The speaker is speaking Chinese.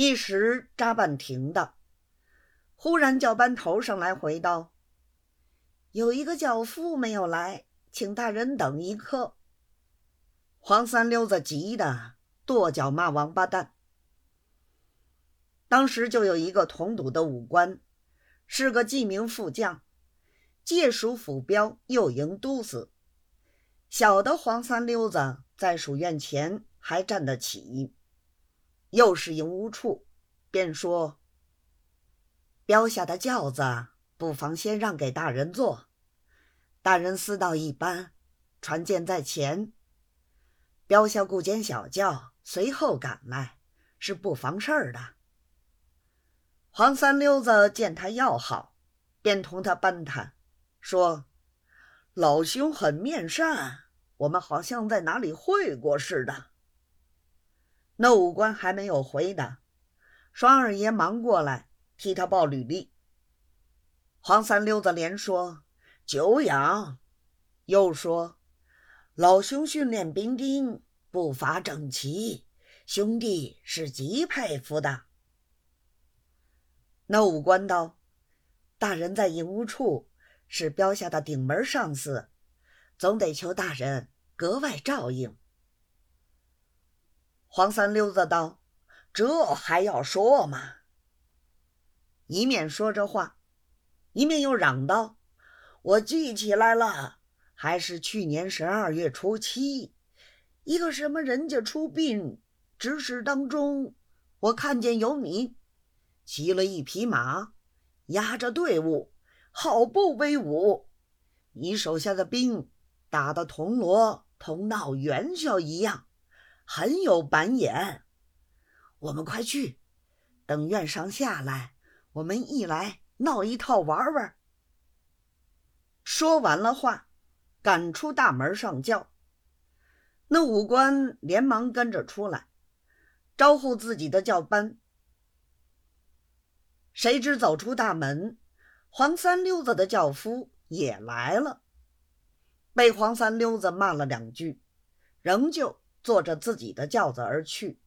一时扎半停的。忽然叫班头上来回道：“有一个轿夫没有来，请大人等一刻。”黄三溜子急的跺脚骂王八蛋。当时就有一个同堵的武官，是个记名副将，借属府标又营都司，晓得黄三溜子在署院前还站得起，又是营务处，便说。标下的轿子，不妨先让给大人坐。大人私道一般，传见在前。标下雇间小轿，随后赶来，是不妨事儿的。黄三溜子见他要好，便同他攀谈，说：“老兄很面善，我们好像在哪里会过似的。”那武官还没有回答，双二爷忙过来。替他报履历。黄三溜子连说久仰，又说老兄训练兵丁步伐整齐，兄弟是极佩服的。那武官道：“大人在营务处是标下的顶门上司，总得求大人格外照应。”黄三溜子道：“这还要说吗？”一面说着话，一面又嚷道：“我记起来了，还是去年十二月初七，一个什么人家出殡，执事当中，我看见有你，骑了一匹马，压着队伍，好不威武。你手下的兵打的铜锣同闹元宵一样，很有板眼。我们快去，等院上下来。”我们一来闹一套玩玩。说完了话，赶出大门上轿。那武官连忙跟着出来，招呼自己的教班。谁知走出大门，黄三溜子的轿夫也来了，被黄三溜子骂了两句，仍旧坐着自己的轿子而去。